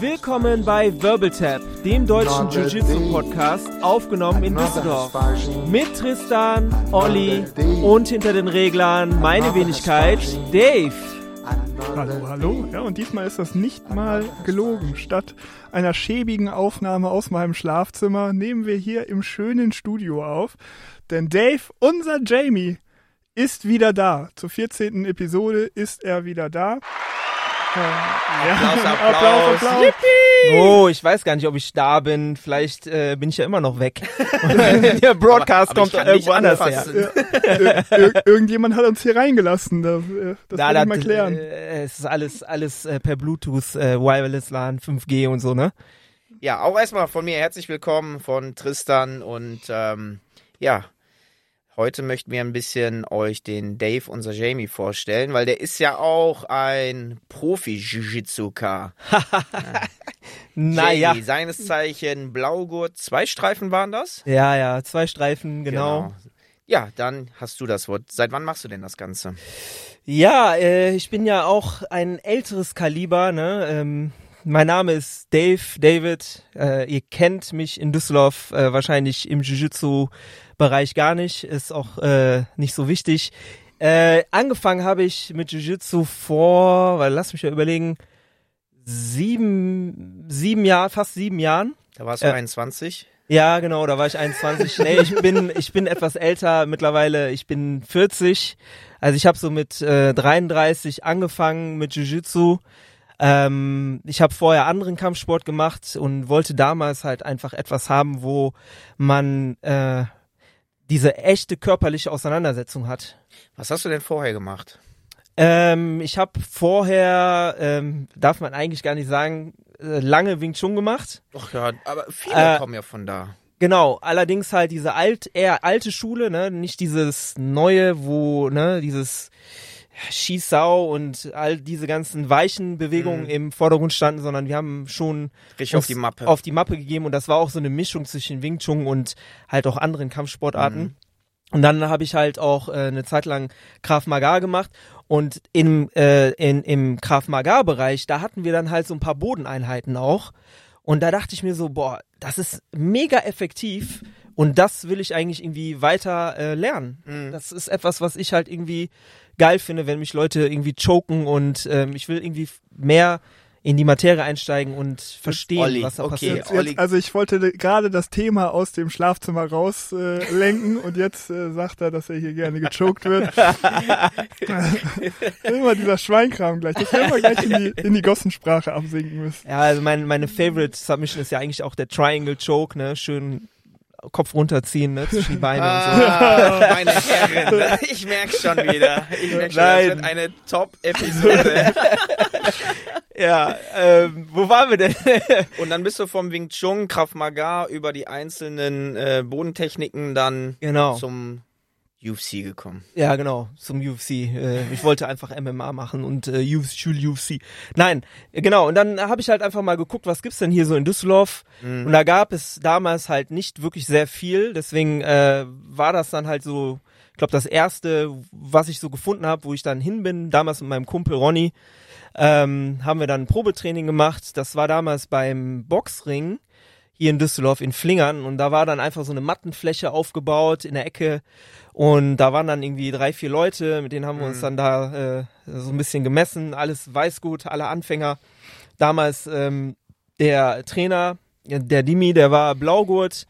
Willkommen bei Wirbeltap, dem deutschen Jiu-Jitsu-Podcast, aufgenommen in Düsseldorf. Mit Tristan, Olli und hinter den Reglern meine Wenigkeit, Dave. Hallo, hallo. Ja, und diesmal ist das nicht mal gelogen. Statt einer schäbigen Aufnahme aus meinem Schlafzimmer nehmen wir hier im schönen Studio auf. Denn Dave, unser Jamie, ist wieder da. Zur 14. Episode ist er wieder da. Ja. Applaus, Applaus, Applaus. Yippie! Oh, ich weiß gar nicht, ob ich da bin. Vielleicht äh, bin ich ja immer noch weg. Der Broadcast aber, aber kommt irgendwo anders her. Ir irgendjemand hat uns hier reingelassen. Das, äh, das Na, will ich mal klären. Äh, es ist alles, alles äh, per Bluetooth, äh, Wireless LAN, 5G und so, ne? Ja, auch erstmal von mir herzlich willkommen von Tristan und ähm, ja, Heute möchten wir ein bisschen euch den Dave, unser Jamie, vorstellen, weil der ist ja auch ein Profi-Jiu-Jitsuka. naja. Jamie, seines Zeichen Blaugurt, zwei Streifen waren das? Ja, ja, zwei Streifen, genau. genau. Ja, dann hast du das Wort. Seit wann machst du denn das Ganze? Ja, äh, ich bin ja auch ein älteres Kaliber, ne? Ähm, mein Name ist Dave, David. Äh, ihr kennt mich in Düsseldorf äh, wahrscheinlich im Jiu-Jitsu Bereich gar nicht, ist auch äh, nicht so wichtig. Äh, angefangen habe ich mit Jiu-Jitsu vor, weil lass mich ja überlegen, sieben, sieben Jahre, fast sieben Jahren. Da warst du äh, 21? Ja, genau, da war ich 21. nee, ich bin, ich bin etwas älter mittlerweile, ich bin 40. Also ich habe so mit äh, 33 angefangen mit Jiu-Jitsu. Ähm, ich habe vorher anderen Kampfsport gemacht und wollte damals halt einfach etwas haben, wo man äh, diese echte körperliche Auseinandersetzung hat. Was hast du denn vorher gemacht? Ähm, ich habe vorher, ähm, darf man eigentlich gar nicht sagen, äh, lange Wing Chun gemacht. Ach ja, aber viele äh, kommen ja von da. Genau, allerdings halt diese alt, eher alte Schule, ne, nicht dieses neue, wo, ne, dieses Schießsau und all diese ganzen weichen Bewegungen mhm. im Vordergrund standen, sondern wir haben schon Richtig auf die Mappe. auf die Mappe gegeben und das war auch so eine Mischung zwischen Wing Chun und halt auch anderen Kampfsportarten. Mhm. Und dann habe ich halt auch äh, eine Zeit lang Krav Maga gemacht und im, äh, in, im Krav Maga Bereich, da hatten wir dann halt so ein paar Bodeneinheiten auch. Und da dachte ich mir so, boah, das ist mega effektiv und das will ich eigentlich irgendwie weiter äh, lernen. Mhm. Das ist etwas, was ich halt irgendwie geil finde, wenn mich Leute irgendwie choken und ähm, ich will irgendwie mehr in die Materie einsteigen und verstehen, Olli, was da okay, passiert. Jetzt, jetzt, also ich wollte gerade das Thema aus dem Schlafzimmer rauslenken äh, und jetzt äh, sagt er, dass er hier gerne gechoked wird. immer dieser Schweinkram gleich. Das werden wir gleich in die, in die Gossensprache absinken müssen. Ja, also mein, meine Favorite Submission ist ja eigentlich auch der Triangle Choke, ne? Schön Kopf runterziehen, ne, zwischen die Beine ah, und so. Ah, meine Herren, ich merke schon wieder. Ich merke schon, Nein. das wird eine Top-Episode. ja, ähm, wo waren wir denn? und dann bist du vom Wing Chun, Krav Maga über die einzelnen äh, Bodentechniken dann genau. zum UFC gekommen. Ja, genau, zum UFC. Äh, ich wollte einfach MMA machen und äh, UFC, UFC. Nein, genau. Und dann habe ich halt einfach mal geguckt, was gibt's denn hier so in Düsseldorf? Mhm. Und da gab es damals halt nicht wirklich sehr viel. Deswegen äh, war das dann halt so, ich glaube, das erste, was ich so gefunden habe, wo ich dann hin bin, damals mit meinem Kumpel Ronny, ähm, haben wir dann ein Probetraining gemacht. Das war damals beim Boxring hier in Düsseldorf in Flingern und da war dann einfach so eine Mattenfläche aufgebaut in der Ecke und da waren dann irgendwie drei, vier Leute, mit denen haben wir uns mhm. dann da äh, so ein bisschen gemessen, alles weiß gut, alle Anfänger. Damals ähm, der Trainer, der Dimi, der war Blaugurt.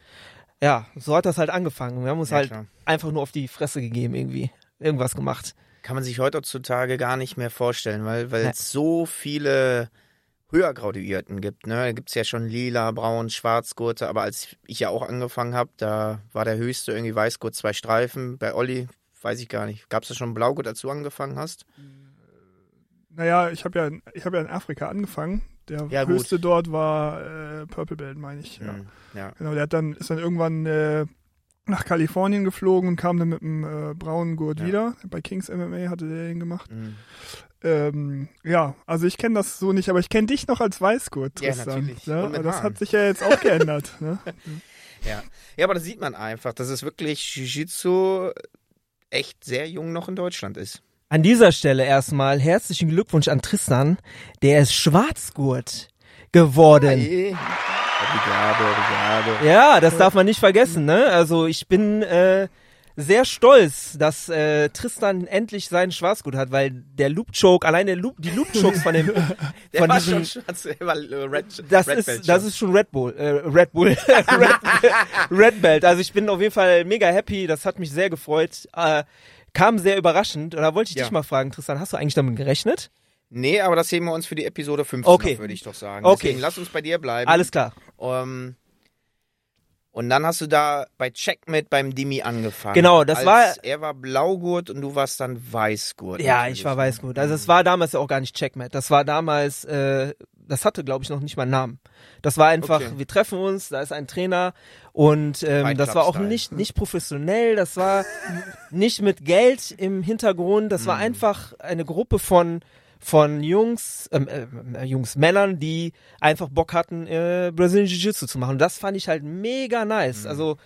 Ja, so hat das halt angefangen. Wir haben uns ja, halt klar. einfach nur auf die Fresse gegeben irgendwie, irgendwas gemacht. Kann man sich heutzutage gar nicht mehr vorstellen, weil weil ja. so viele höher graduierten gibt. Ne? Da gibt es ja schon lila, braun, schwarzgurte, aber als ich ja auch angefangen habe, da war der höchste irgendwie Weißgurt, zwei Streifen. Bei Olli weiß ich gar nicht. Gab es da schon Blaugurt, als du angefangen hast? Naja, ich habe ja, ich hab ja in Afrika angefangen. Der ja, höchste gut. dort war äh, Purple Belt, meine ich. Ja. Mhm, ja. Genau, der hat dann, ist dann irgendwann äh, nach Kalifornien geflogen und kam dann mit einem äh, braunen Gurt ja. wieder. Bei Kings MMA hatte der ihn gemacht. Mhm. Ähm, ja, also ich kenne das so nicht, aber ich kenne dich noch als Weißgurt, Tristan. Ja, natürlich. Ja, das Haaren. hat sich ja jetzt auch geändert. Ne? Ja. ja, aber da sieht man einfach, dass es wirklich Jiu-Jitsu echt sehr jung noch in Deutschland ist. An dieser Stelle erstmal herzlichen Glückwunsch an Tristan. Der ist Schwarzgurt. geworden. Hey. Obrigado, obrigado. Ja, das darf man nicht vergessen, ne? Also ich bin äh, sehr stolz, dass äh, Tristan endlich seinen Schwarzgut hat, weil der Loop Choke, allein der Loop, die Loop Chokes von dem, von diesem, schwarz, Red, das Red ist, Belt das ist schon Red Bull, äh, Red Bull, Red, Red Belt. Also ich bin auf jeden Fall mega happy, das hat mich sehr gefreut, äh, kam sehr überraschend. Und da wollte ich ja. dich mal fragen, Tristan, hast du eigentlich damit gerechnet? Nee, aber das heben wir uns für die Episode 15 okay. würde ich doch sagen. Okay. Deswegen lass uns bei dir bleiben. Alles klar. Ähm, und dann hast du da bei Checkmate beim Dimi angefangen. Genau, das war. Er war Blaugurt und du warst dann Weißgurt. Ja, ich war Weißgurt. Also es war damals ja auch gar nicht Checkmate. Das war damals, äh, das hatte, glaube ich, noch nicht mal einen Namen. Das war einfach, okay. wir treffen uns, da ist ein Trainer und ähm, das war auch nicht, nicht professionell, das war nicht mit Geld im Hintergrund, das war mhm. einfach eine Gruppe von von Jungs, ähm, äh, Jungs, Männern, die einfach Bock hatten, äh, Brazilian Jiu-Jitsu zu machen. Und das fand ich halt mega nice. Mhm. Also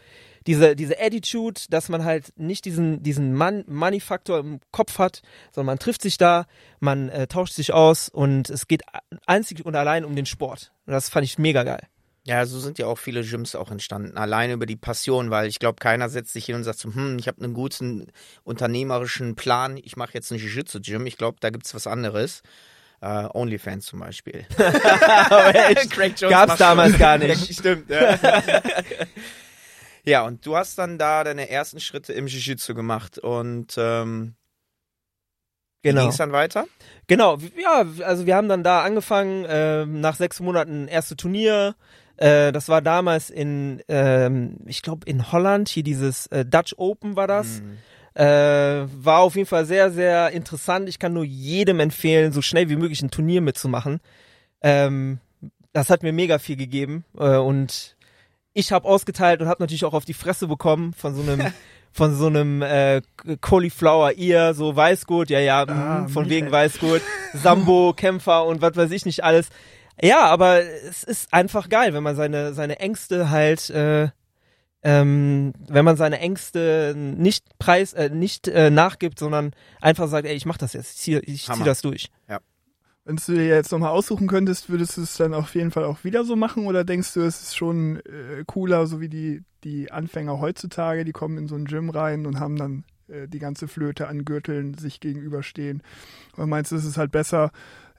diese, diese Attitude, dass man halt nicht diesen, diesen Money-Faktor im Kopf hat, sondern man trifft sich da, man äh, tauscht sich aus und es geht einzig und allein um den Sport. Und das fand ich mega geil. Ja, so sind ja auch viele Gyms auch entstanden, alleine über die Passion, weil ich glaube, keiner setzt sich hin und sagt so, hm, ich habe einen guten unternehmerischen Plan, ich mache jetzt ein Jiu-Jitsu-Gym. Ich glaube, da gibt's was anderes. Uh, Onlyfans zum Beispiel. Gab's damals gar nicht. Stimmt. Ja. ja, und du hast dann da deine ersten Schritte im Jiu-Jitsu gemacht und ähm, Genau. Ging es dann weiter? Genau, ja, also wir haben dann da angefangen, äh, nach sechs Monaten erste Turnier, äh, das war damals in, ähm, ich glaube in Holland, hier dieses äh, Dutch Open war das. Mhm. Äh, war auf jeden Fall sehr, sehr interessant. Ich kann nur jedem empfehlen, so schnell wie möglich ein Turnier mitzumachen. Ähm, das hat mir mega viel gegeben äh, und ich habe ausgeteilt und habe natürlich auch auf die Fresse bekommen von so einem von so einem äh, Cauliflower Ear, so Weißgut, ja ja, ah, mh, von wegen Weißgut, Sambo Kämpfer und was weiß ich nicht alles. Ja, aber es ist einfach geil, wenn man seine, seine Ängste halt, äh, ähm, wenn man seine Ängste nicht preis, äh, nicht äh, nachgibt, sondern einfach sagt, ey, ich mach das jetzt, ich zieh, ich zieh das durch. Ja. Wenn du dir jetzt nochmal aussuchen könntest, würdest du es dann auf jeden Fall auch wieder so machen oder denkst du, es ist schon äh, cooler, so wie die, die Anfänger heutzutage, die kommen in so ein Gym rein und haben dann äh, die ganze Flöte an Gürteln sich gegenüberstehen? Oder meinst du, es ist halt besser,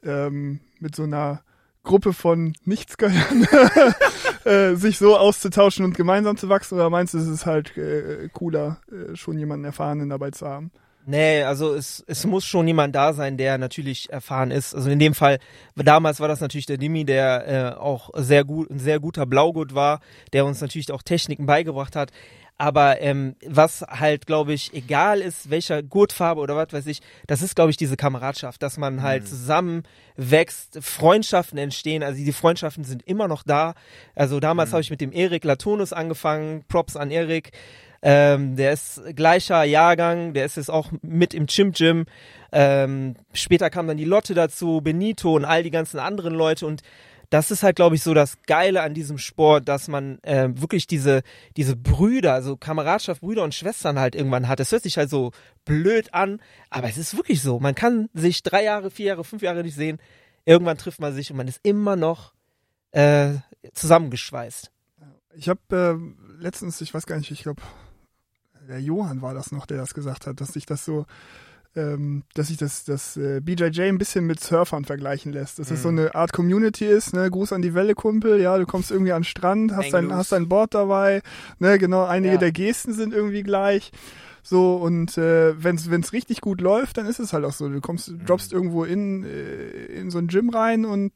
ähm, mit so einer Gruppe von Nichtsgönnern äh, sich so auszutauschen und gemeinsam zu wachsen? Oder meinst du, es ist halt äh, cooler, äh, schon jemanden Erfahrenen dabei zu haben? Nee, also es, es muss schon jemand da sein, der natürlich erfahren ist. Also in dem Fall, damals war das natürlich der Dimi, der äh, auch sehr gut, ein sehr guter Blaugurt war, der uns natürlich auch Techniken beigebracht hat. Aber ähm, was halt, glaube ich, egal ist, welcher Gurtfarbe oder was weiß ich, das ist, glaube ich, diese Kameradschaft, dass man halt mhm. zusammen wächst, Freundschaften entstehen. Also die Freundschaften sind immer noch da. Also damals mhm. habe ich mit dem Erik Latonus angefangen. Props an Erik. Ähm, der ist gleicher Jahrgang, der ist jetzt auch mit im Chim Gym. Ähm, später kam dann die Lotte dazu, Benito und all die ganzen anderen Leute und das ist halt, glaube ich, so das Geile an diesem Sport, dass man äh, wirklich diese, diese Brüder, also Kameradschaft, Brüder und Schwestern halt irgendwann hat. Das hört sich halt so blöd an, aber es ist wirklich so. Man kann sich drei Jahre, vier Jahre, fünf Jahre nicht sehen. Irgendwann trifft man sich und man ist immer noch äh, zusammengeschweißt. Ich habe äh, letztens, ich weiß gar nicht, ich glaube, der Johann war das noch, der das gesagt hat, dass sich das so ähm, dass sich das, das äh, BJJ ein bisschen mit Surfern vergleichen lässt. Dass mhm. es so eine Art Community ist, ne? Gruß an die Welle, Kumpel, ja, du kommst irgendwie an den Strand, hast dein, hast dein Board dabei, ne, genau, einige ja. der Gesten sind irgendwie gleich. So, und äh, wenn es richtig gut läuft, dann ist es halt auch so. Du kommst, mhm. droppst irgendwo in, äh, in so ein Gym rein und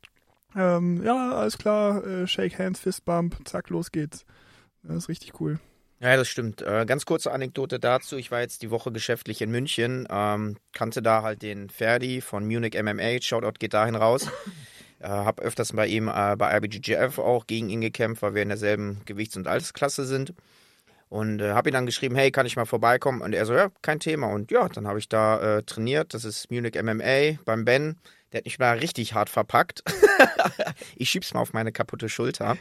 ähm, ja, alles klar, äh, Shake Hands, Fist Bump, zack, los geht's. Das ist richtig cool. Ja, das stimmt. Äh, ganz kurze Anekdote dazu. Ich war jetzt die Woche geschäftlich in München, ähm, kannte da halt den Ferdi von Munich MMA. Shoutout geht dahin raus. Äh, hab öfters bei ihm äh, bei IBGGF auch gegen ihn gekämpft, weil wir in derselben Gewichts- und Altersklasse sind. Und äh, habe ihn dann geschrieben, hey, kann ich mal vorbeikommen? Und er so, ja, kein Thema. Und ja, dann habe ich da äh, trainiert. Das ist Munich MMA beim Ben. Der hat mich mal richtig hart verpackt. ich schieb's mal auf meine kaputte Schulter.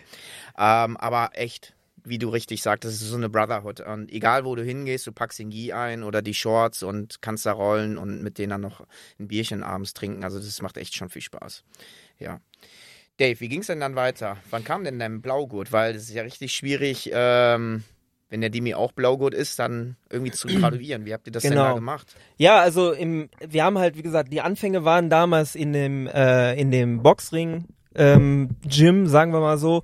Ähm, aber echt, wie du richtig sagtest, es ist so eine Brotherhood. Und egal, wo du hingehst, du packst den Gi ein oder die Shorts und kannst da rollen und mit denen dann noch ein Bierchen abends trinken. Also das macht echt schon viel Spaß. Ja. Dave, wie ging es denn dann weiter? Wann kam denn dein Blaugurt? Weil es ist ja richtig schwierig, ähm, wenn der Dimi auch Blaugurt ist, dann irgendwie zu graduieren. Wie habt ihr das genau. denn da gemacht? Ja, also im, wir haben halt, wie gesagt, die Anfänge waren damals in dem, äh, in dem Boxring ähm, Gym, sagen wir mal so.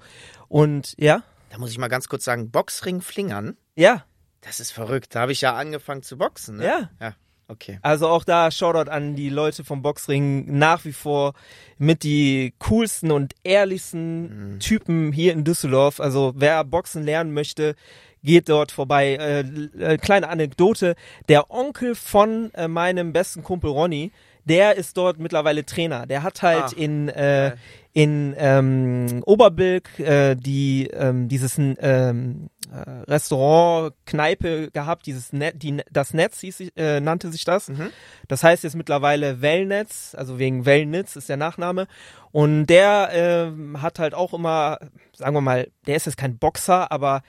Und ja. Da muss ich mal ganz kurz sagen, Boxring Flingern. Ja. Das ist verrückt. Da habe ich ja angefangen zu boxen. Ne? Ja. Ja. Okay. Also auch da Shoutout an die Leute vom Boxring nach wie vor mit die coolsten und ehrlichsten mhm. Typen hier in Düsseldorf. Also wer Boxen lernen möchte, geht dort vorbei. Äh, äh, kleine Anekdote, der Onkel von äh, meinem besten Kumpel Ronny, der ist dort mittlerweile Trainer. Der hat halt ah, in äh, in ähm, Oberbilk äh, die ähm, dieses ähm, äh, Restaurant Kneipe gehabt, dieses Net, die, das Netz hieß, äh, nannte sich das. Mhm. Das heißt jetzt mittlerweile Wellnetz, also wegen Wellnitz ist der Nachname. Und der äh, hat halt auch immer, sagen wir mal, der ist jetzt kein Boxer, aber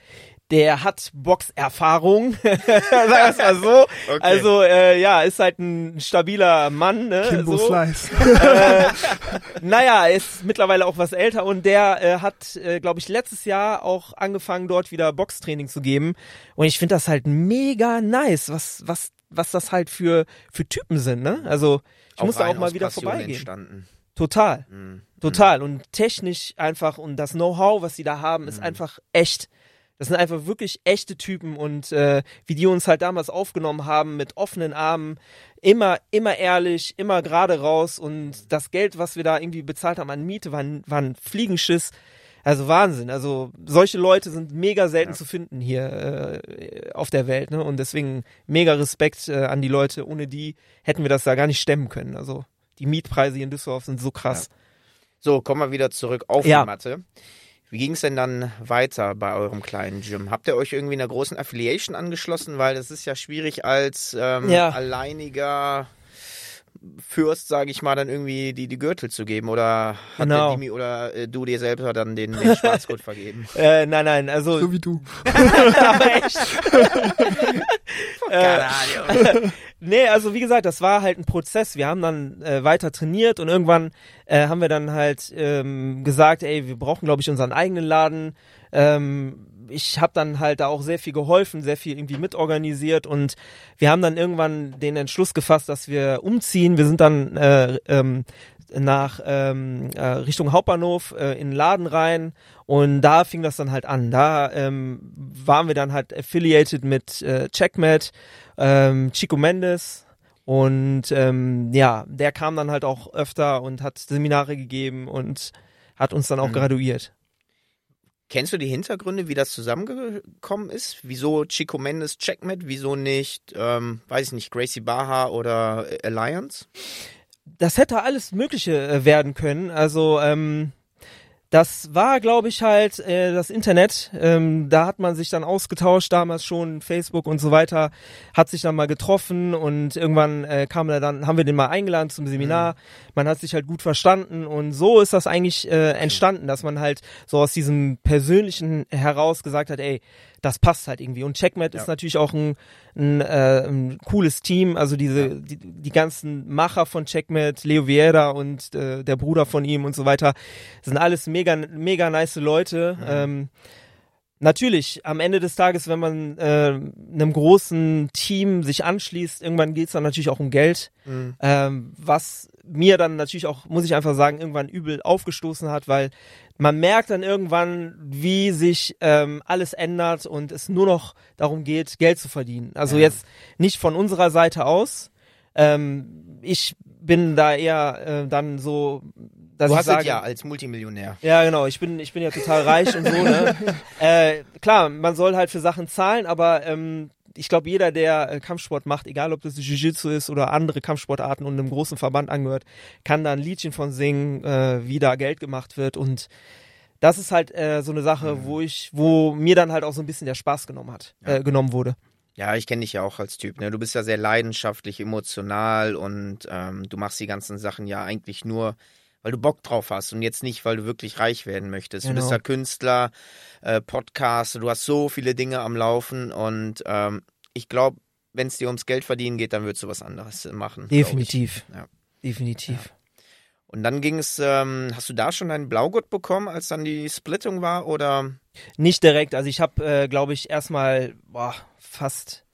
der hat Boxerfahrung, sagen wir es mal so. Okay. Also äh, ja, ist halt ein stabiler Mann. Ne? Kimbo so. Slice. Äh, naja, ist mittlerweile auch was älter und der äh, hat, äh, glaube ich, letztes Jahr auch angefangen, dort wieder Boxtraining zu geben. Und ich finde das halt mega nice, was, was, was das halt für, für Typen sind. Ne? Also ich auch muss da auch mal wieder Passion vorbeigehen. Entstanden. Total. Mhm. Total. Und technisch einfach und das Know-how, was sie da haben, ist mhm. einfach echt. Das sind einfach wirklich echte Typen und äh, wie die uns halt damals aufgenommen haben mit offenen Armen, immer, immer ehrlich, immer gerade raus und das Geld, was wir da irgendwie bezahlt haben an Miete, war, war ein Fliegenschiss. Also Wahnsinn. Also solche Leute sind mega selten ja. zu finden hier äh, auf der Welt. Ne? Und deswegen mega Respekt äh, an die Leute. Ohne die hätten wir das da gar nicht stemmen können. Also die Mietpreise hier in Düsseldorf sind so krass. Ja. So, kommen wir wieder zurück auf ja. die Matte. Wie ging es denn dann weiter bei eurem kleinen Gym? Habt ihr euch irgendwie einer großen Affiliation angeschlossen? Weil es ist ja schwierig als ähm, ja. alleiniger Fürst, sage ich mal, dann irgendwie die, die Gürtel zu geben oder hat genau. Dimi oder äh, du dir selber dann den, den Schwarzgurt vergeben? Äh, nein, nein, also so wie du. Aber echt. äh, nee, also wie gesagt, das war halt ein Prozess. Wir haben dann äh, weiter trainiert und irgendwann äh, haben wir dann halt ähm, gesagt, ey, wir brauchen glaube ich unseren eigenen Laden. Ähm, ich habe dann halt da auch sehr viel geholfen, sehr viel irgendwie mitorganisiert und wir haben dann irgendwann den Entschluss gefasst, dass wir umziehen. Wir sind dann äh, ähm, nach ähm, äh, Richtung Hauptbahnhof äh, in den Laden rein und da fing das dann halt an. Da ähm, waren wir dann halt affiliated mit äh, Checkmat, ähm, Chico Mendes und ähm, ja, der kam dann halt auch öfter und hat Seminare gegeben und hat uns dann auch mhm. graduiert. Kennst du die Hintergründe, wie das zusammengekommen ist? Wieso Chico Mendes Checkmate, wieso nicht, ähm, weiß ich nicht, Gracie Baha oder Alliance? Das hätte alles Mögliche äh, werden können. Also, ähm, das war, glaube ich, halt äh, das Internet. Ähm, da hat man sich dann ausgetauscht, damals schon Facebook und so weiter, hat sich dann mal getroffen und irgendwann äh, kam er dann, haben wir den mal eingeladen zum Seminar. Mhm. Man hat sich halt gut verstanden und so ist das eigentlich äh, entstanden, dass man halt so aus diesem persönlichen heraus gesagt hat, ey, das passt halt irgendwie. Und Checkmate ja. ist natürlich auch ein, ein, äh, ein cooles Team. Also diese ja. die, die ganzen Macher von Checkmate, Leo Vieira und äh, der Bruder von ihm und so weiter, sind alles mega mega nice Leute. Mhm. Ähm, Natürlich, am Ende des Tages, wenn man äh, einem großen Team sich anschließt, irgendwann geht es dann natürlich auch um Geld, mhm. ähm, was mir dann natürlich auch, muss ich einfach sagen, irgendwann übel aufgestoßen hat, weil man merkt dann irgendwann, wie sich ähm, alles ändert und es nur noch darum geht, Geld zu verdienen. Also ja. jetzt nicht von unserer Seite aus. Ähm, ich bin da eher äh, dann so dass du hast sage, ja als Multimillionär. Ja, genau. Ich bin, ich bin ja total reich und so. Ne? äh, klar, man soll halt für Sachen zahlen, aber ähm, ich glaube, jeder, der äh, Kampfsport macht, egal ob das Jiu-Jitsu ist oder andere Kampfsportarten und einem großen Verband angehört, kann da ein Liedchen von singen, äh, wie da Geld gemacht wird und das ist halt äh, so eine Sache, mhm. wo ich, wo mir dann halt auch so ein bisschen der Spaß genommen hat, ja. äh, genommen wurde. Ja, ich kenne dich ja auch als Typ. Ne? Du bist ja sehr leidenschaftlich, emotional und ähm, du machst die ganzen Sachen ja eigentlich nur, weil du Bock drauf hast und jetzt nicht, weil du wirklich reich werden möchtest. Genau. Du bist ja Künstler, äh, Podcaster, du hast so viele Dinge am Laufen und ähm, ich glaube, wenn es dir ums Geld verdienen geht, dann würdest du was anderes machen. Definitiv. Ja. Definitiv. Ja. Und dann ging es, ähm, hast du da schon deinen Blaugurt bekommen, als dann die Splittung war oder? Nicht direkt. Also ich habe, äh, glaube ich, erstmal fast,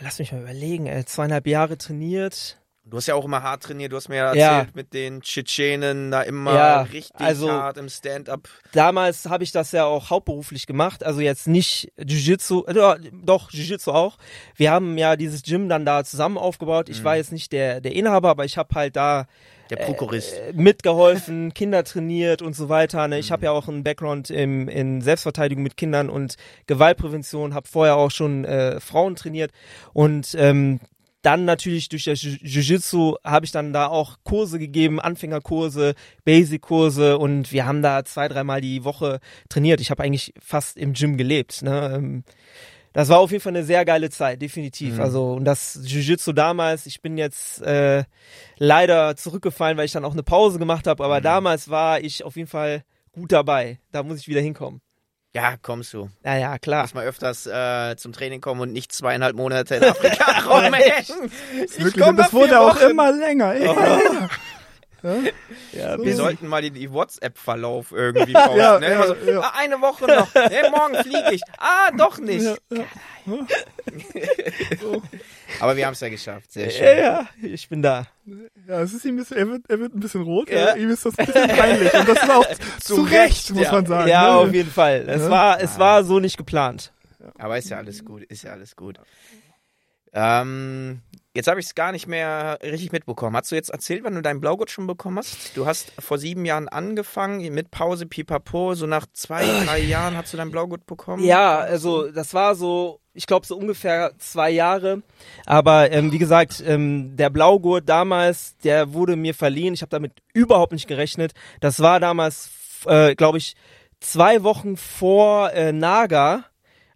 lass mich mal überlegen, äh, zweieinhalb Jahre trainiert. Du hast ja auch immer hart trainiert, du hast mir ja erzählt, ja. mit den Tschetschenen da immer ja, richtig also, hart im Stand-up. Damals habe ich das ja auch hauptberuflich gemacht, also jetzt nicht Jiu-Jitsu, äh, doch Jiu-Jitsu auch. Wir haben ja dieses Gym dann da zusammen aufgebaut. Ich mhm. war jetzt nicht der, der Inhaber, aber ich habe halt da der Prokurist. Äh, mitgeholfen, Kinder trainiert und so weiter. Ne? Ich habe mhm. ja auch einen Background im, in Selbstverteidigung mit Kindern und Gewaltprävention, habe vorher auch schon äh, Frauen trainiert und ähm, dann natürlich durch das Jiu-Jitsu habe ich dann da auch Kurse gegeben, Anfängerkurse, Basic-Kurse und wir haben da zwei, dreimal die Woche trainiert. Ich habe eigentlich fast im Gym gelebt. Ne? Das war auf jeden Fall eine sehr geile Zeit, definitiv. Mhm. Also und das Jiu-Jitsu damals, ich bin jetzt äh, leider zurückgefallen, weil ich dann auch eine Pause gemacht habe, aber mhm. damals war ich auf jeden Fall gut dabei. Da muss ich wieder hinkommen. Ja, kommst du. Ja, ja, klar. Muss mal öfters äh, zum Training kommen und nicht zweieinhalb Monate in Afrika rumhängen. das wurde auch immer länger. Ja. Ja, wir sollten mal den WhatsApp-Verlauf irgendwie posten. ja, ne? ja, so, ja. Ah, eine Woche noch. Hey, morgen fliege ich. Ah, doch nicht. Aber wir haben es ja geschafft. Sehr schön. Ja, ja, ich bin da. Ja, es ist ihm ein bisschen, er wird, er wird ein bisschen rot. Ja. Ihm ist das ein bisschen peinlich. Und das ist auch zu, Recht, muss man sagen. Ja, ne? auf jeden Fall. Es war, es war so nicht geplant. Aber ist ja alles gut, ist ja alles gut. Ähm, jetzt habe ich es gar nicht mehr richtig mitbekommen. Hast du jetzt erzählt, wann du deinen Blaugurt schon bekommen hast? Du hast vor sieben Jahren angefangen, mit Pause, pipapo, so nach zwei, drei Jahren hast du deinen Blaugurt bekommen? Ja, also das war so, ich glaube so ungefähr zwei Jahre. Aber ähm, wie gesagt, ähm, der Blaugurt damals, der wurde mir verliehen. Ich habe damit überhaupt nicht gerechnet. Das war damals, äh, glaube ich, zwei Wochen vor äh, Naga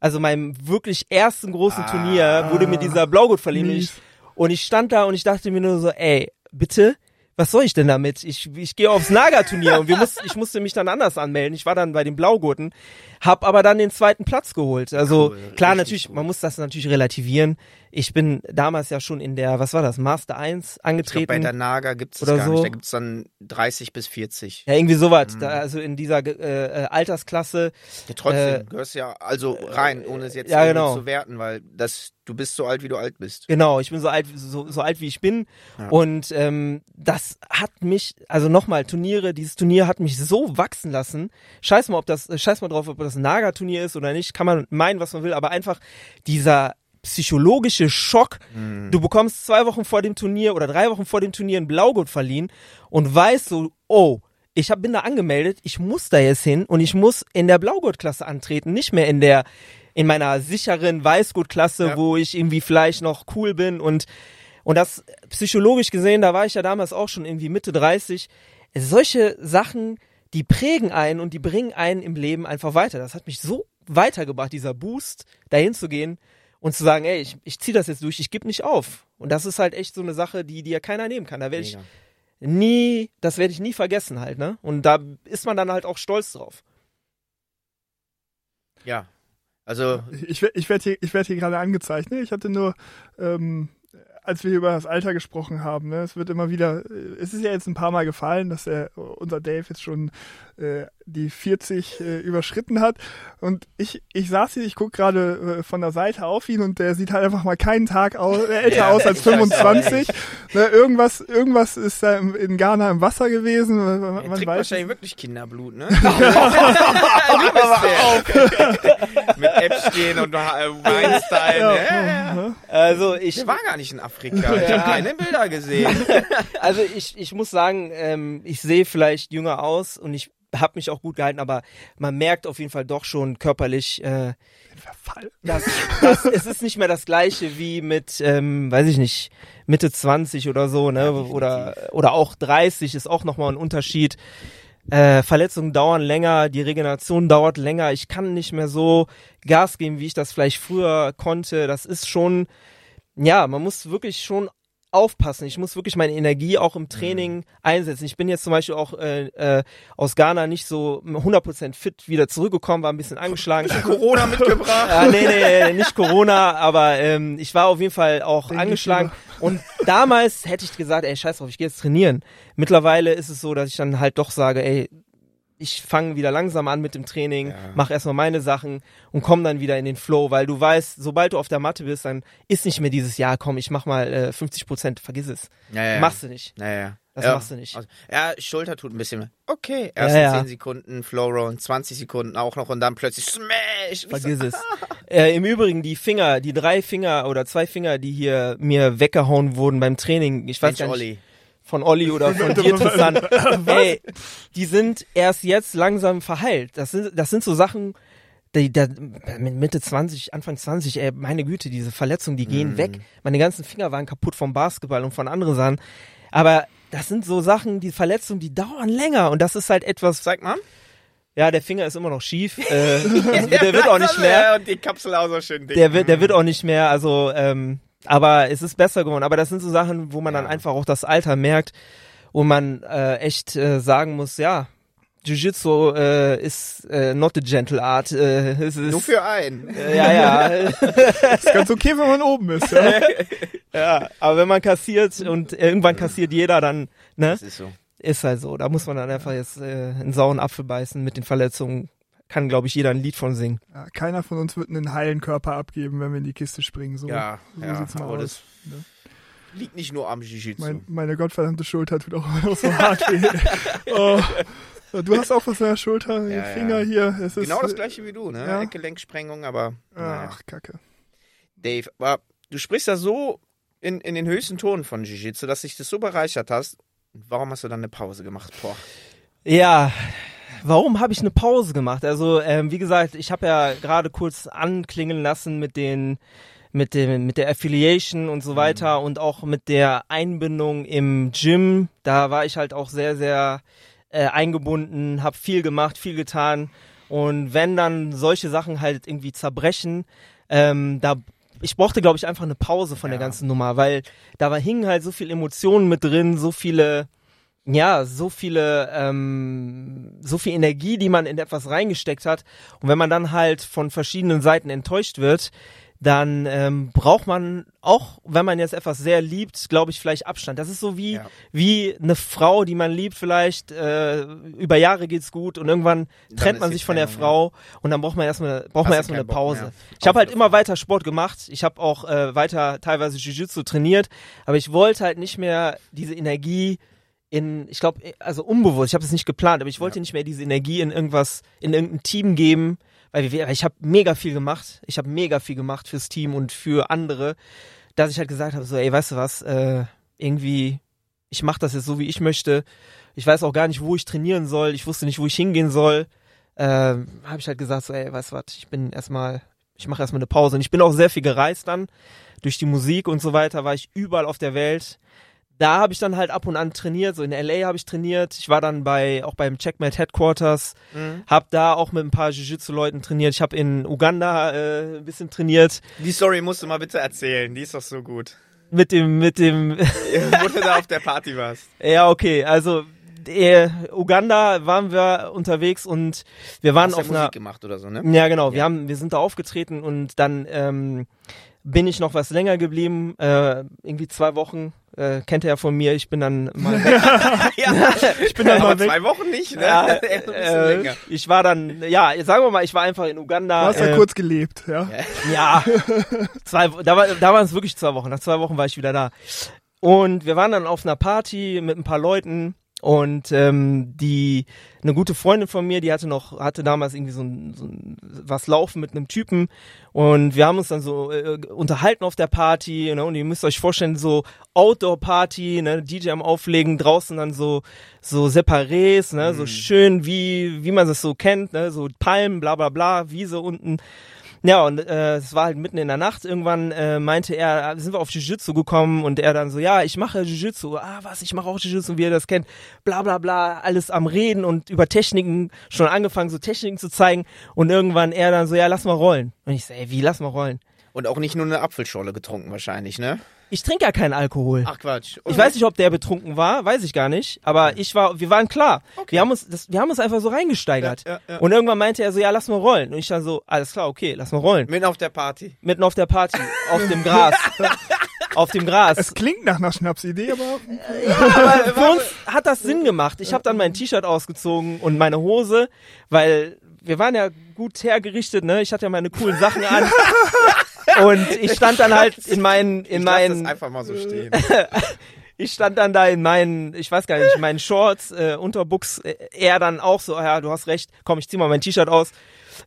also meinem wirklich ersten großen ah, Turnier, wurde mir dieser Blaugurt verliehen. Ich, und ich stand da und ich dachte mir nur so, ey, bitte, was soll ich denn damit? Ich, ich gehe aufs Naga-Turnier und wir muss, ich musste mich dann anders anmelden. Ich war dann bei den Blaugurten, hab aber dann den zweiten Platz geholt. Also cool, klar, natürlich, cool. man muss das natürlich relativieren. Ich bin damals ja schon in der, was war das, Master 1 angetreten. Ich glaub, bei der Naga gibt's es gar so. nicht. Da gibt's dann 30 bis 40. Ja, irgendwie sowas. Mhm. Da, also in dieser äh, Altersklasse. Ja, trotzdem, äh, gehörst ja also rein, ohne es jetzt ja, genau. zu werten, weil das du bist so alt, wie du alt bist. Genau, ich bin so alt, so, so alt wie ich bin. Ja. Und ähm, das hat mich, also nochmal, Turniere, dieses Turnier hat mich so wachsen lassen. Scheiß mal, ob das, scheiß mal drauf, ob das ein Naga-Turnier ist oder nicht, kann man meinen, was man will, aber einfach dieser psychologische Schock. Mhm. Du bekommst zwei Wochen vor dem Turnier oder drei Wochen vor dem Turnier ein Blaugurt verliehen und weißt so, oh, ich hab, bin da angemeldet, ich muss da jetzt hin und ich muss in der Blaugurtklasse antreten, nicht mehr in der, in meiner sicheren Weißgurtklasse, ja. wo ich irgendwie vielleicht noch cool bin und, und das psychologisch gesehen, da war ich ja damals auch schon irgendwie Mitte 30. Solche Sachen, die prägen einen und die bringen einen im Leben einfach weiter. Das hat mich so weitergebracht, dieser Boost, dahin zu gehen und zu sagen, ey, ich, ich ziehe das jetzt durch, ich gebe nicht auf. Und das ist halt echt so eine Sache, die dir keiner nehmen kann. Da werde ich nie, das werde ich nie vergessen halt, ne? Und da ist man dann halt auch stolz drauf. Ja. Also. Ich, ich werde hier, werd hier gerade angezeichnet. Ich hatte nur ähm, als wir über das Alter gesprochen haben. Ne? Es wird immer wieder, äh, es ist ja jetzt ein paar Mal gefallen, dass er, unser Dave jetzt schon äh, die 40 äh, überschritten hat. Und ich, ich saß hier, ich gucke gerade äh, von der Seite auf ihn und der sieht halt einfach mal keinen Tag aus, äh, älter ja, aus als 25. Ne, irgendwas, irgendwas ist da in Ghana im Wasser gewesen. Man, man trinkt weiß wahrscheinlich wirklich Kinderblut, ne? Mit Epstein und Weinstein. Ja. Ja. Also ich. Der war gar nicht in Afrika. Ich habe keine Bilder gesehen. also ich, ich muss sagen, ähm, ich sehe vielleicht jünger aus und ich habe mich auch gut gehalten, aber man merkt auf jeden Fall doch schon körperlich, äh, Verfall. Dass, dass, es ist nicht mehr das gleiche wie mit, ähm, weiß ich nicht, Mitte 20 oder so, ne? Ja, oder, oder auch 30 ist auch nochmal ein Unterschied. Äh, Verletzungen dauern länger, die Regeneration dauert länger. Ich kann nicht mehr so Gas geben, wie ich das vielleicht früher konnte. Das ist schon, ja, man muss wirklich schon aufpassen. Ich muss wirklich meine Energie auch im Training mhm. einsetzen. Ich bin jetzt zum Beispiel auch äh, äh, aus Ghana nicht so 100% fit wieder zurückgekommen, war ein bisschen angeschlagen. Corona mitgebracht? Ja, nee, nee, nicht Corona, aber ähm, ich war auf jeden Fall auch Denk angeschlagen. Und damals hätte ich gesagt, ey, scheiß drauf, ich gehe jetzt trainieren. Mittlerweile ist es so, dass ich dann halt doch sage, ey, ich fange wieder langsam an mit dem Training, ja. mache erstmal meine Sachen und komme dann wieder in den Flow, weil du weißt, sobald du auf der Matte bist, dann ist nicht mehr dieses Jahr, komm, ich mach mal äh, 50 Prozent, vergiss es. Ja, ja, machst du nicht. Das machst du nicht. Also, ja, Schulter tut ein bisschen. Okay, erst ja, 10 Sekunden Flow Round, 20 Sekunden auch noch und dann plötzlich Smash. Vergiss es. äh, Im Übrigen, die Finger, die drei Finger oder zwei Finger, die hier mir weggehauen wurden beim Training, ich weiß Mensch, gar nicht. Olli von Olli oder von dir, Tristan, ey, die sind erst jetzt langsam verheilt. Das sind, das sind so Sachen, die, die, Mitte 20, Anfang 20, ey, meine Güte, diese Verletzungen, die gehen mm. weg. Meine ganzen Finger waren kaputt vom Basketball und von anderen Sachen. Aber das sind so Sachen, die Verletzungen, die dauern länger und das ist halt etwas. Zeig mal. Ja, der Finger ist immer noch schief. Äh, der wird auch nicht mehr. Und die Kapsel auch so schön dick. Der wird, der wird auch nicht mehr. Also ähm, aber es ist besser geworden. Aber das sind so Sachen, wo man ja. dann einfach auch das Alter merkt und man äh, echt äh, sagen muss, ja, Jiu-Jitsu äh, ist äh, not a gentle art. Äh, es ist, Nur für einen. Äh, ja, ja. ist ganz okay, wenn man oben ist. Ja, ja aber wenn man kassiert und irgendwann kassiert jeder, dann ne, das ist so. Ist halt so. Da muss man dann einfach jetzt äh, einen sauren Apfel beißen mit den Verletzungen kann, glaube ich, jeder ein Lied von singen. Ja, keiner von uns wird einen heilen Körper abgeben, wenn wir in die Kiste springen. So, ja, so ja, sieht's mal aus. Das ne? liegt nicht nur am Jiu-Jitsu. Mein, meine gottverdammte Schulter tut auch immer noch so hart weh. oh. Du hast auch was in der Schulter, ja, Finger ja. hier. Es genau das gleiche wie du, ne? Ja. Gelenksprengung, aber. Naja. Ach, Kacke. Dave, aber du sprichst da so in, in den höchsten Tonen von Jiu-Jitsu, dass sich das so bereichert hast. Warum hast du dann eine Pause gemacht? Boah. Ja, warum habe ich eine Pause gemacht? Also, ähm, wie gesagt, ich habe ja gerade kurz anklingen lassen mit den mit dem mit der Affiliation und so weiter mhm. und auch mit der Einbindung im Gym. Da war ich halt auch sehr sehr äh, eingebunden, habe viel gemacht, viel getan und wenn dann solche Sachen halt irgendwie zerbrechen, ähm, da ich brauchte, glaube ich, einfach eine Pause von ja. der ganzen Nummer, weil da war, hingen halt so viele Emotionen mit drin, so viele ja, so viele, ähm, so viel Energie, die man in etwas reingesteckt hat. Und wenn man dann halt von verschiedenen Seiten enttäuscht wird, dann ähm, braucht man auch, wenn man jetzt etwas sehr liebt, glaube ich, vielleicht Abstand. Das ist so wie, ja. wie eine Frau, die man liebt, vielleicht äh, über Jahre geht's gut und irgendwann trennt man sich von der Frau ja. und dann braucht man erstmal braucht Hast man erstmal eine Pause. Ich habe halt immer weiter Sport gemacht. Ich habe auch äh, weiter teilweise Jiu-Jitsu trainiert, aber ich wollte halt nicht mehr diese Energie in, ich glaube, also unbewusst, ich habe es nicht geplant, aber ich wollte ja. nicht mehr diese Energie in irgendwas, in irgendein Team geben, weil wir, ich habe mega viel gemacht, ich habe mega viel gemacht fürs Team und für andere, dass ich halt gesagt habe, so, ey, weißt du was, äh, irgendwie, ich mache das jetzt so, wie ich möchte. Ich weiß auch gar nicht, wo ich trainieren soll. Ich wusste nicht, wo ich hingehen soll. Äh, habe ich halt gesagt, so, ey, weißt du was, ich bin erstmal, ich mache erstmal eine Pause. Und ich bin auch sehr viel gereist dann. Durch die Musik und so weiter war ich überall auf der Welt da habe ich dann halt ab und an trainiert, so in LA habe ich trainiert. Ich war dann bei auch beim Checkmate Headquarters, mhm. habe da auch mit ein paar Jiu-Jitsu-Leuten trainiert. Ich habe in Uganda äh, ein bisschen trainiert. Die Story musst du mal bitte erzählen, die ist doch so gut. Mit dem, mit dem. Wo du da auf der Party warst. Ja, okay, also äh, Uganda waren wir unterwegs und wir waren Hast auf ja einer. gemacht oder so, ne? Ja, genau. Ja. Wir haben, wir sind da aufgetreten und dann ähm, bin ich noch was länger geblieben, äh, irgendwie zwei Wochen. Äh, kennt er ja von mir, ich bin dann mal ja, ich bin dann mal weg. zwei Wochen nicht, ne? Ja, äh, ich war dann, ja, sagen wir mal, ich war einfach in Uganda. Du hast ja äh, kurz gelebt, ja? Ja, zwei, da, war, da waren es wirklich zwei Wochen. Nach zwei Wochen war ich wieder da. Und wir waren dann auf einer Party mit ein paar Leuten und ähm, die eine gute Freundin von mir, die hatte noch hatte damals irgendwie so, ein, so ein, was laufen mit einem Typen und wir haben uns dann so äh, unterhalten auf der Party ne, und ihr müsst euch vorstellen so Outdoor Party, ne, DJ am auflegen, draußen dann so so Separés, ne, mhm. so schön wie wie man das so kennt, ne, so Palmen, bla bla bla, Wiese unten ja, und äh, es war halt mitten in der Nacht. Irgendwann äh, meinte er, sind wir auf Jiu-Jitsu gekommen und er dann so, ja, ich mache Jiu-Jitsu. Ah, was, ich mache auch Jiu-Jitsu, wie ihr das kennt. Bla bla bla, alles am Reden und über Techniken, schon angefangen, so Techniken zu zeigen. Und irgendwann er dann so, ja, lass mal rollen. Und ich so, ey, wie, lass mal rollen? Und auch nicht nur eine Apfelschorle getrunken wahrscheinlich, ne? Ich trinke ja keinen Alkohol. Ach Quatsch. Okay. Ich weiß nicht, ob der betrunken war, weiß ich gar nicht. Aber ich war, wir waren klar. Okay. Wir haben uns, das, wir haben uns einfach so reingesteigert. Ja, ja, ja. Und irgendwann meinte er so, ja, lass mal rollen. Und ich dann so, alles klar, okay, lass mal rollen. Mitten auf der Party. Mitten auf der Party, auf dem Gras. auf dem Gras. Es klingt nach einer Schnapsidee, aber. ja, aber für uns hat das Sinn gemacht. Ich habe dann mein T-Shirt ausgezogen und meine Hose, weil wir waren ja gut hergerichtet, ne? Ich hatte ja meine coolen Sachen an. Und ich stand dann halt in meinen, in ich meinen. Das einfach mal so stehen. ich stand dann da in meinen, ich weiß gar nicht, in meinen Shorts, äh, Unterbuchs, äh, er dann auch so, ja, du hast recht, komm, ich zieh mal mein T-Shirt aus.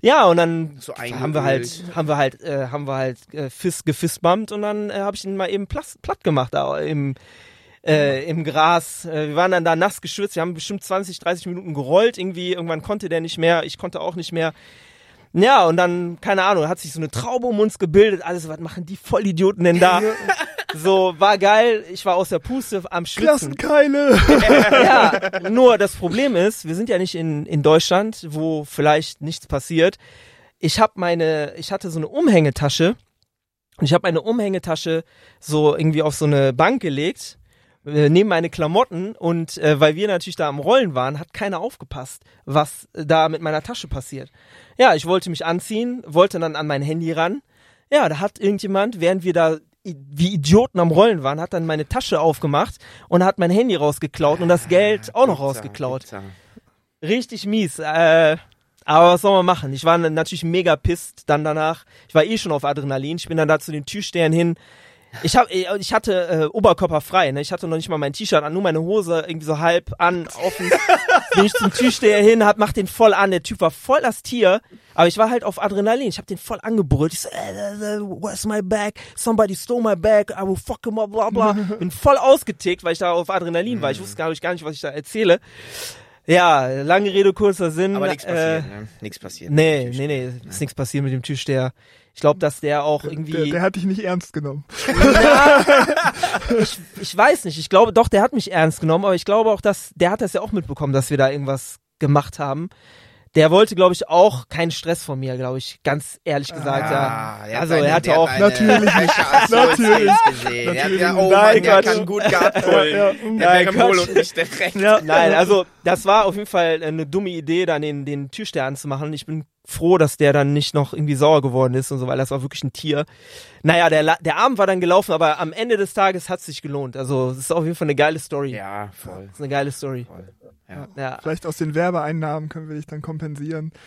Ja, und dann so haben wir halt, haben wir halt, äh, haben wir halt äh, Fiss, gefistbumpt und dann äh, habe ich ihn mal eben platt, platt gemacht da im, äh, im Gras. Äh, wir waren dann da nass geschwitzt, wir haben bestimmt 20, 30 Minuten gerollt irgendwie. Irgendwann konnte der nicht mehr, ich konnte auch nicht mehr. Ja, und dann, keine Ahnung, hat sich so eine Traube um uns gebildet. Alles, was machen die Vollidioten denn da? so, war geil. Ich war aus der Puste am Schwitzen. Klassenkeile! ja, nur das Problem ist, wir sind ja nicht in, in Deutschland, wo vielleicht nichts passiert. Ich habe meine, ich hatte so eine Umhängetasche und ich habe meine Umhängetasche so irgendwie auf so eine Bank gelegt äh, neben meine Klamotten und äh, weil wir natürlich da am Rollen waren, hat keiner aufgepasst, was da mit meiner Tasche passiert. Ja, ich wollte mich anziehen, wollte dann an mein Handy ran. Ja, da hat irgendjemand, während wir da wie Idioten am Rollen waren, hat dann meine Tasche aufgemacht und hat mein Handy rausgeklaut und das Geld auch noch rausgeklaut. Richtig mies. Äh, aber was soll man machen? Ich war natürlich mega pisst dann danach. Ich war eh schon auf Adrenalin. Ich bin dann da zu den Türstern hin. Ich hab, äh, ich hatte äh, Oberkörper frei, ne? Ich hatte noch nicht mal mein T-Shirt an, nur meine Hose irgendwie so halb an, offen. Bin ich zum Türsteher hin, hab, mach den voll an. Der Typ war voll das Tier, aber ich war halt auf Adrenalin. Ich hab den voll angebrüllt. Ich so, äh, äh, where's my bag? Somebody stole my bag. I will fuck him up, bla bla. Bin voll ausgetickt, weil ich da auf Adrenalin war. Ich wusste gar nicht, gar nicht, was ich da erzähle. Ja, lange Rede, kurzer Sinn. Aber nichts passiert, äh, ne? Nichts passiert. Nee, nee, nee, ist nichts passiert mit dem Türsteher. Ich glaube, dass der auch irgendwie. Der, der, hat dich nicht ernst genommen. Ja, ich, ich weiß nicht. Ich glaube, doch, der hat mich ernst genommen, aber ich glaube auch, dass der hat das ja auch mitbekommen, dass wir da irgendwas gemacht haben. Der wollte, glaube ich, auch keinen Stress von mir, glaube ich, ganz ehrlich gesagt. Ah, ja. Also er hatte auch natürlich nicht. natürlich. Gesehen. Er hat ja, oh Nein, Mann, der kann gut ja, ja. Der Nein, und nicht der Ja. Nein, also das war auf jeden Fall eine dumme Idee, dann den, den Türstern zu machen. Ich bin froh, dass der dann nicht noch irgendwie sauer geworden ist und so, weil das war wirklich ein Tier. Naja, der, der Abend war dann gelaufen, aber am Ende des Tages hat es sich gelohnt. Also es ist auf jeden Fall eine geile Story. Ja, voll. Das ist eine geile Story. Voll. Ja. ja. Vielleicht aus den Werbeeinnahmen können wir dich dann kompensieren.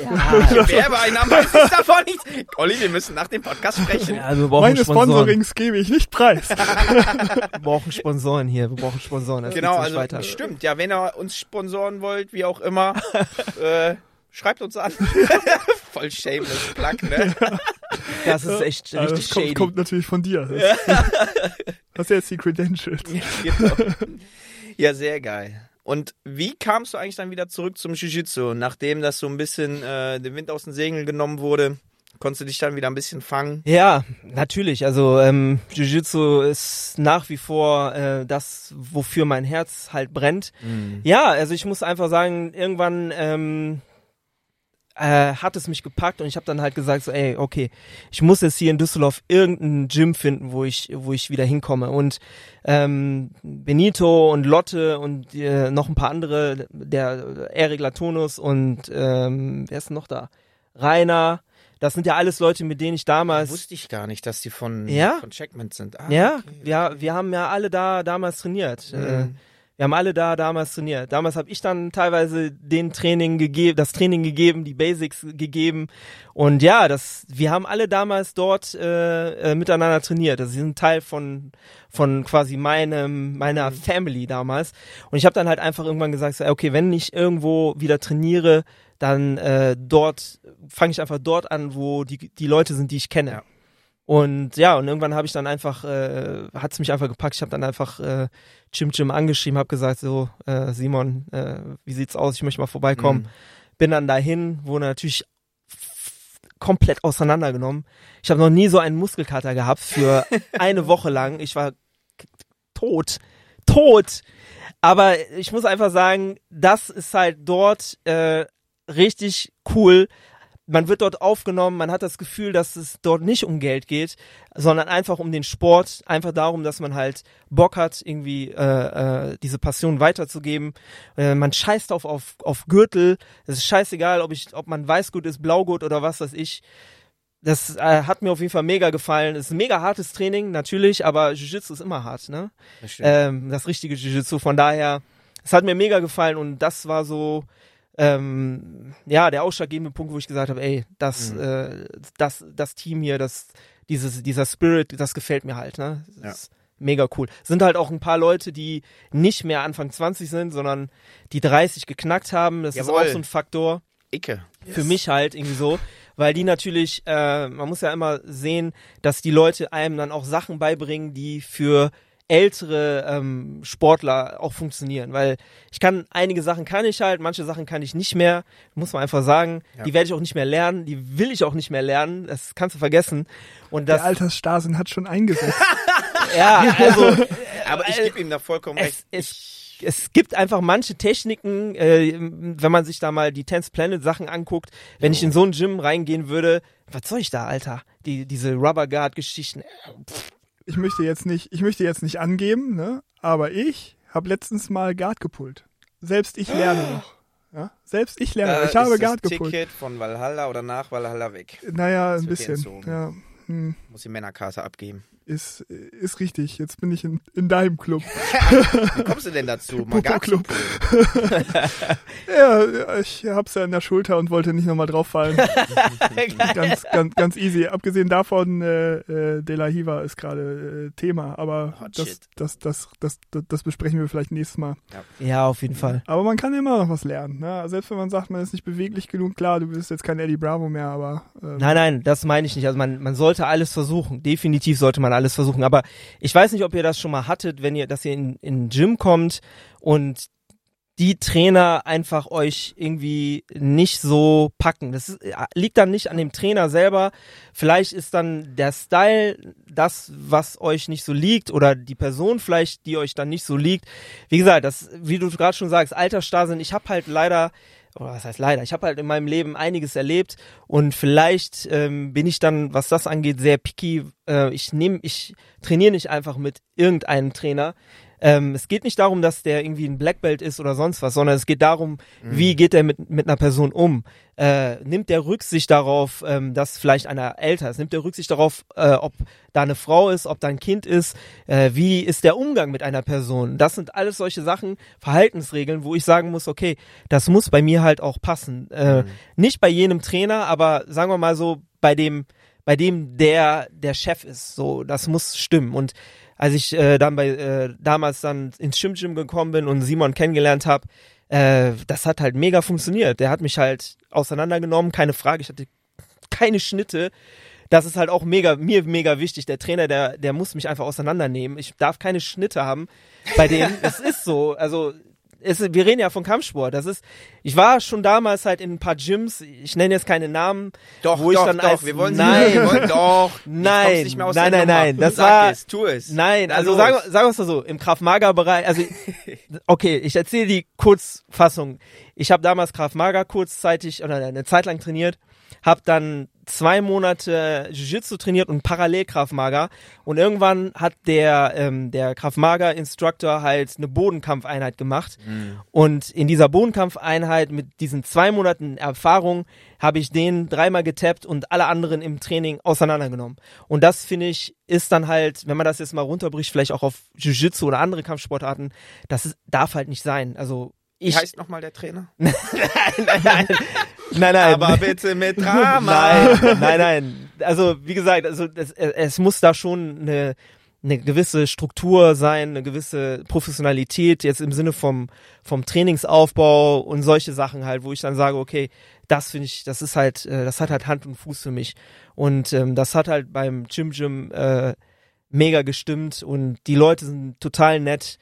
Ja. Werbeeinnahmen weiß ich davon nicht. Olli, wir müssen nach dem Podcast sprechen. Ja, wir brauchen Meine Sponsoren. Sponsorings gebe ich nicht preis. wir brauchen Sponsoren hier. Wir brauchen Sponsoren. Das genau, also weiter. stimmt. Ja, wenn ihr uns sponsoren wollt, wie auch immer, äh, Schreibt uns an. Voll shameless Plug, ne? Das ist echt ja, richtig das kommt, kommt, natürlich von dir. Das, das ist jetzt die Credentials. Ja, genau. ja, sehr geil. Und wie kamst du eigentlich dann wieder zurück zum Jiu-Jitsu, nachdem das so ein bisschen äh, den Wind aus den Segeln genommen wurde? Konntest du dich dann wieder ein bisschen fangen? Ja, natürlich. Also ähm, Jiu-Jitsu ist nach wie vor äh, das, wofür mein Herz halt brennt. Mhm. Ja, also ich muss einfach sagen, irgendwann ähm, äh, hat es mich gepackt und ich habe dann halt gesagt so, ey, okay, ich muss jetzt hier in Düsseldorf irgendein Gym finden, wo ich, wo ich wieder hinkomme. Und ähm, Benito und Lotte und äh, noch ein paar andere, der Erik Latonus und ähm, wer ist denn noch da? Rainer. Das sind ja alles Leute, mit denen ich damals. Wusste ich gar nicht, dass die von, ja? von Checkmate sind. Ah, ja, okay. wir, wir haben ja alle da damals trainiert. Mhm. Äh, wir haben alle da damals trainiert. Damals habe ich dann teilweise den Training gegeben, das Training gegeben, die Basics gegeben. Und ja, das, wir haben alle damals dort äh, äh, miteinander trainiert. Also sie sind Teil von von quasi meinem meiner mhm. Family damals. Und ich habe dann halt einfach irgendwann gesagt, so, okay, wenn ich irgendwo wieder trainiere, dann äh, dort fange ich einfach dort an, wo die die Leute sind, die ich kenne. Ja. Und ja, und irgendwann habe ich dann einfach, äh, hat es mich einfach gepackt. Ich habe dann einfach äh, Jim Jim angeschrieben, habe gesagt, so, äh, Simon, äh, wie sieht's aus? Ich möchte mal vorbeikommen. Mhm. Bin dann dahin, wurde natürlich komplett auseinandergenommen. Ich habe noch nie so einen Muskelkater gehabt für eine Woche lang. Ich war tot, tot. Aber ich muss einfach sagen, das ist halt dort äh, richtig cool man wird dort aufgenommen, man hat das Gefühl, dass es dort nicht um Geld geht, sondern einfach um den Sport, einfach darum, dass man halt Bock hat, irgendwie äh, äh, diese Passion weiterzugeben. Äh, man scheißt auf, auf, auf Gürtel, es ist scheißegal, ob ich, ob man Weißgut ist, Blaugut oder was weiß ich. Das äh, hat mir auf jeden Fall mega gefallen. Es ist ein mega hartes Training, natürlich, aber Jiu-Jitsu ist immer hart, ne? Das, ähm, das richtige Jiu-Jitsu. Von daher, es hat mir mega gefallen und das war so ähm, ja, der ausschlaggebende Punkt, wo ich gesagt habe, ey, das, mhm. äh, das, das Team hier, das, dieses, dieser Spirit, das gefällt mir halt, ne? Das ja. mega cool. Sind halt auch ein paar Leute, die nicht mehr Anfang 20 sind, sondern die 30 geknackt haben. Das Jawohl. ist auch so ein Faktor. Icke. Für yes. mich halt irgendwie so, weil die natürlich, äh, man muss ja immer sehen, dass die Leute einem dann auch Sachen beibringen, die für ältere ähm, Sportler auch funktionieren, weil ich kann einige Sachen kann ich halt, manche Sachen kann ich nicht mehr, muss man einfach sagen. Ja. Die werde ich auch nicht mehr lernen, die will ich auch nicht mehr lernen, das kannst du vergessen. Und das, Der Altersstarrsinn hat schon eingesetzt. ja, also, aber ich gebe ihm da vollkommen recht. Es, es gibt einfach manche Techniken, äh, wenn man sich da mal die Tense Planet Sachen anguckt, wenn ich in so ein Gym reingehen würde, was soll ich da, Alter? Die, diese Rubber Guard Geschichten. Äh, pff ich möchte jetzt nicht, ich möchte jetzt nicht angeben, ne? aber ich habe letztens mal Guard gepult. Selbst ich lerne noch. Ja? Selbst ich lerne. Äh, ich habe Guard gepult. Ticket von Valhalla oder nach Valhalla weg. Naja, ein bisschen. Ja. Hm. Muss die Männerkarte abgeben ist, ist richtig. Jetzt bin ich in, in deinem Club. Wie kommst du denn dazu? Club. ja, ich hab's ja in der Schulter und wollte nicht nochmal drauf fallen. ganz, ganz, ganz easy. Abgesehen davon, äh, äh, De La Hiva ist gerade äh, Thema, aber oh, das, das, das, das, das, das, besprechen wir vielleicht nächstes Mal. Ja. ja, auf jeden Fall. Aber man kann immer noch was lernen. Ne? Selbst wenn man sagt, man ist nicht beweglich genug, klar, du bist jetzt kein Eddie Bravo mehr, aber. Ähm, nein, nein, das meine ich nicht. Also man, man sollte alles versuchen. Definitiv sollte man alles versuchen. Aber ich weiß nicht, ob ihr das schon mal hattet, wenn ihr, dass ihr in, in Gym kommt und die Trainer einfach euch irgendwie nicht so packen. Das ist, liegt dann nicht an dem Trainer selber. Vielleicht ist dann der Style das, was euch nicht so liegt oder die Person vielleicht, die euch dann nicht so liegt. Wie gesagt, das, wie du gerade schon sagst, Altersstarrsinn. Ich habe halt leider oder was heißt leider, ich habe halt in meinem Leben einiges erlebt und vielleicht ähm, bin ich dann, was das angeht, sehr picky. Äh, ich nehme, ich trainiere nicht einfach mit irgendeinem Trainer. Ähm, es geht nicht darum, dass der irgendwie ein Black Belt ist oder sonst was, sondern es geht darum, mhm. wie geht er mit, mit einer Person um? Äh, nimmt der Rücksicht darauf, ähm, dass vielleicht einer älter ist? Nimmt der Rücksicht darauf, äh, ob da eine Frau ist, ob da ein Kind ist? Äh, wie ist der Umgang mit einer Person? Das sind alles solche Sachen, Verhaltensregeln, wo ich sagen muss, okay, das muss bei mir halt auch passen. Äh, mhm. Nicht bei jenem Trainer, aber sagen wir mal so, bei dem, bei dem der der Chef ist. So, das muss stimmen. Und als ich äh, dann bei äh, damals dann ins Schim Gym gekommen bin und Simon kennengelernt habe, äh, das hat halt mega funktioniert. Der hat mich halt auseinandergenommen, keine Frage. Ich hatte keine Schnitte. Das ist halt auch mega, mir mega wichtig. Der Trainer, der, der muss mich einfach auseinandernehmen. Ich darf keine Schnitte haben bei denen. Es ist so. Also es, wir reden ja von Kampfsport. Das ist, ich war schon damals halt in ein paar Gyms. Ich nenne jetzt keine Namen. Doch, wo doch, ich dann doch. Als, wir wollen nein, wir wollen, doch. Nein, nein, nein, nein. Das Sag war, es, tu es. Nein, also sagen, sagen wir es mal so. Im Kraft-Mager-Bereich, also, okay, ich erzähle die Kurzfassung. Ich habe damals Kraft-Mager kurzzeitig oder eine Zeit lang trainiert habe dann zwei Monate Jiu-Jitsu trainiert und parallel Krav Maga. Und irgendwann hat der ähm, der Krav Maga Instructor halt eine Bodenkampfeinheit gemacht. Mhm. und in dieser Bodenkampfeinheit mit diesen zwei Monaten Erfahrung habe ich den dreimal getappt und alle anderen im Training auseinandergenommen. Und das finde ich ist dann halt wenn man das jetzt mal runterbricht vielleicht auch auf Jiu-Jitsu oder andere Kampfsportarten das ist, darf halt nicht sein. Also ich, Wie heißt nochmal der Trainer? nein, nein, nein. Nein, nein. Aber bitte mit Drama. Nein, nein, nein. Also, wie gesagt, also es, es muss da schon eine, eine gewisse Struktur sein, eine gewisse Professionalität jetzt im Sinne vom vom Trainingsaufbau und solche Sachen halt, wo ich dann sage, okay, das finde ich, das ist halt, äh, das hat halt Hand und Fuß für mich und ähm, das hat halt beim Gym Gym äh, mega gestimmt und die Leute sind total nett,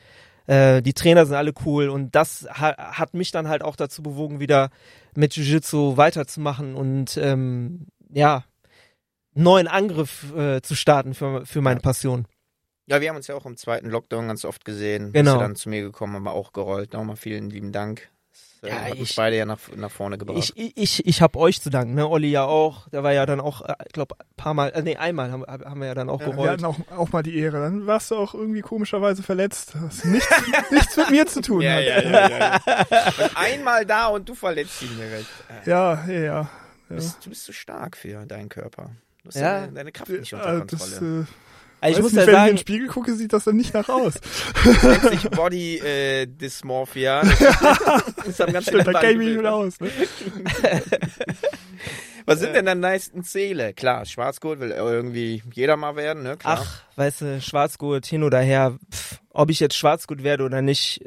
äh, die Trainer sind alle cool und das ha hat mich dann halt auch dazu bewogen, wieder mit Jiu-Jitsu weiterzumachen und ähm, ja, neuen Angriff äh, zu starten für, für meine Passion. Ja, wir haben uns ja auch im zweiten Lockdown ganz oft gesehen. Genau. Bist du dann zu mir gekommen, aber auch gerollt. Nochmal vielen lieben Dank. Äh, ja, hat ich, beide ja nach, nach vorne gebracht. Ich, ich, ich habe euch zu danken, ne? Olli ja auch. Der war ja dann auch, ich glaube, ein paar Mal, äh, nee, einmal haben, haben wir ja dann auch ja, gerollt. Wir hatten auch, auch mal die Ehre. Dann warst du auch irgendwie komischerweise verletzt. Das nichts, nichts mit mir zu tun ja, hat. Ja, ja, ja, ja. Und einmal da und du verletzt ihn direkt. Ja, ja, ja. Du bist, du bist zu stark für deinen Körper. Du hast ja. deine, deine Kraft nicht unter Kontrolle. Das, äh, also ich muss nicht, ja wenn sagen, ich in den Spiegel gucke, sieht das dann nicht nach aus. Das nennt sich Body äh, Dysmorphia. Das haben ganz Stimmt, da kenne ich mich wieder aus. Ne? Was sind denn deine nächsten Ziele? Klar, Schwarzgurt will irgendwie jeder mal werden, ne? Klar. Ach, weißt du, Schwarzgurt hin oder her, pff, ob ich jetzt Schwarzgurt werde oder nicht.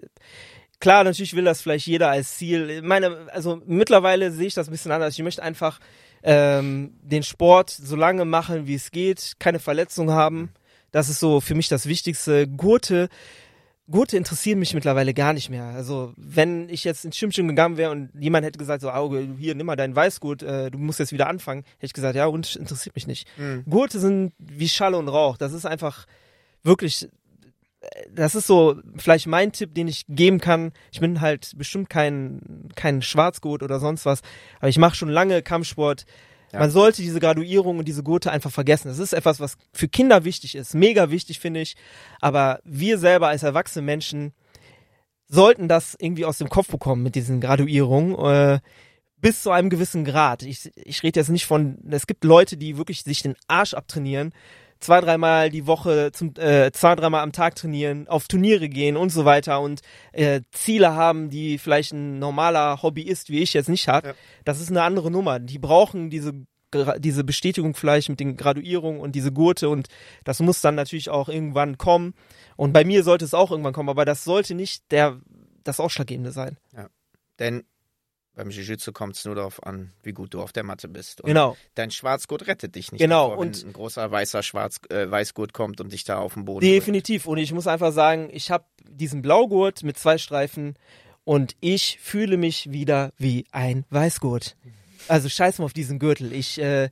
Klar, natürlich will das vielleicht jeder als Ziel. Meine, also mittlerweile sehe ich das ein bisschen anders. Ich möchte einfach ähm, den Sport so lange machen, wie es geht, keine Verletzung haben. Das ist so für mich das Wichtigste. Gurte, Gurte interessieren mich mittlerweile gar nicht mehr. Also wenn ich jetzt ins Schwimmschirm gegangen wäre und jemand hätte gesagt, so Auge, hier, nimm mal dein Weißgurt, äh, du musst jetzt wieder anfangen, hätte ich gesagt, ja, und interessiert mich nicht. Mhm. Gurte sind wie Schall und Rauch. Das ist einfach wirklich, das ist so vielleicht mein Tipp, den ich geben kann. Ich bin halt bestimmt kein, kein Schwarzgurt oder sonst was, aber ich mache schon lange Kampfsport. Ja. Man sollte diese Graduierung und diese Gurte einfach vergessen. Das ist etwas, was für Kinder wichtig ist. Mega wichtig, finde ich. Aber wir selber als erwachsene Menschen sollten das irgendwie aus dem Kopf bekommen mit diesen Graduierungen. Äh, bis zu einem gewissen Grad. Ich, ich rede jetzt nicht von, es gibt Leute, die wirklich sich den Arsch abtrainieren, zwei, dreimal die Woche, zum, äh, zwei, dreimal am Tag trainieren, auf Turniere gehen und so weiter und äh, Ziele haben, die vielleicht ein normaler Hobbyist wie ich jetzt nicht hat. Ja. Das ist eine andere Nummer. Die brauchen diese diese Bestätigung vielleicht mit den Graduierungen und diese Gurte und das muss dann natürlich auch irgendwann kommen. Und bei mir sollte es auch irgendwann kommen, aber das sollte nicht der das Ausschlaggebende sein. Ja. Denn beim Jiu-Jitsu kommt es nur darauf an, wie gut du auf der Matte bist. Und genau. Dein Schwarzgurt rettet dich nicht. Genau. Davor, und ein großer weißer Schwarz, äh, Weißgurt kommt und dich da auf den Boden Definitiv. Bringt. Und ich muss einfach sagen, ich habe diesen Blaugurt mit zwei Streifen und ich fühle mich wieder wie ein Weißgurt. Also scheiß mal auf diesen Gürtel. Ich, äh,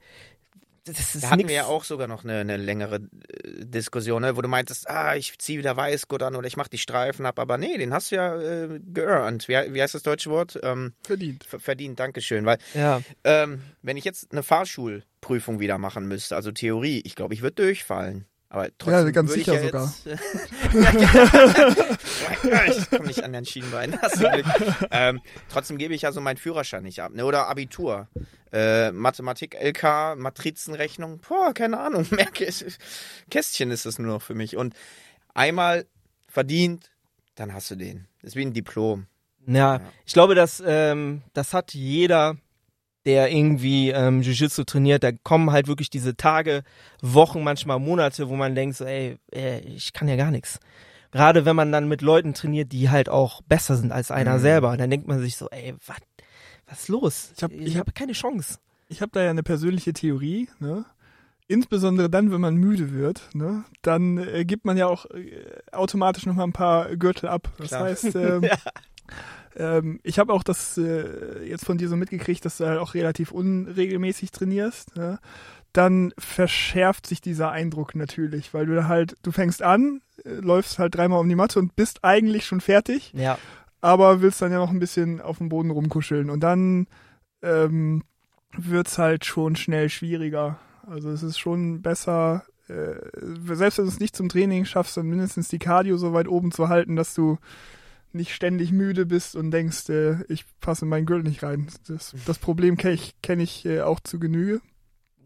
das ist da hatten nix. wir ja auch sogar noch eine, eine längere äh, Diskussion, ne, wo du meintest, ah, ich ziehe wieder Weißgurt an oder ich mache die Streifen ab, aber nee, den hast du ja äh, geearnt. Wie, wie heißt das deutsche Wort? Ähm, verdient. Verdient, Dankeschön. Weil, ja. ähm, wenn ich jetzt eine Fahrschulprüfung wieder machen müsste, also Theorie, ich glaube, ich würde durchfallen. Aber trotzdem ja, ganz sicher ja sogar. ich komme nicht an den Schienbein. Hast du Glück. Ähm, trotzdem gebe ich ja so meinen Führerschein nicht ab. Ne? Oder Abitur. Äh, Mathematik, LK, Matrizenrechnung. Boah, keine Ahnung. Mehr Kästchen ist es nur noch für mich. Und einmal verdient, dann hast du den. Das ist wie ein Diplom. Ja, ja. ich glaube, dass ähm, das hat jeder der irgendwie ähm, Jiu-Jitsu trainiert, da kommen halt wirklich diese Tage, Wochen, manchmal Monate, wo man denkt, so, ey, ey ich kann ja gar nichts. Gerade wenn man dann mit Leuten trainiert, die halt auch besser sind als einer mhm. selber. Dann denkt man sich so, ey, wat, was ist los? Ich habe ich hab keine Chance. Ich habe da ja eine persönliche Theorie, ne? Insbesondere dann, wenn man müde wird, ne, dann äh, gibt man ja auch äh, automatisch noch mal ein paar Gürtel ab. Das Klar. heißt, ähm, ja. Ähm, ich habe auch das äh, jetzt von dir so mitgekriegt, dass du halt auch relativ unregelmäßig trainierst. Ne? Dann verschärft sich dieser Eindruck natürlich, weil du halt, du fängst an, äh, läufst halt dreimal um die Matte und bist eigentlich schon fertig. Ja. Aber willst dann ja noch ein bisschen auf dem Boden rumkuscheln. Und dann ähm, wird's halt schon schnell schwieriger. Also es ist schon besser, äh, selbst wenn du es nicht zum Training schaffst, dann mindestens die Cardio so weit oben zu halten, dass du nicht ständig müde bist und denkst, äh, ich passe in meinen Gürtel nicht rein. Das, das Problem kenne ich, kenn ich äh, auch zu Genüge.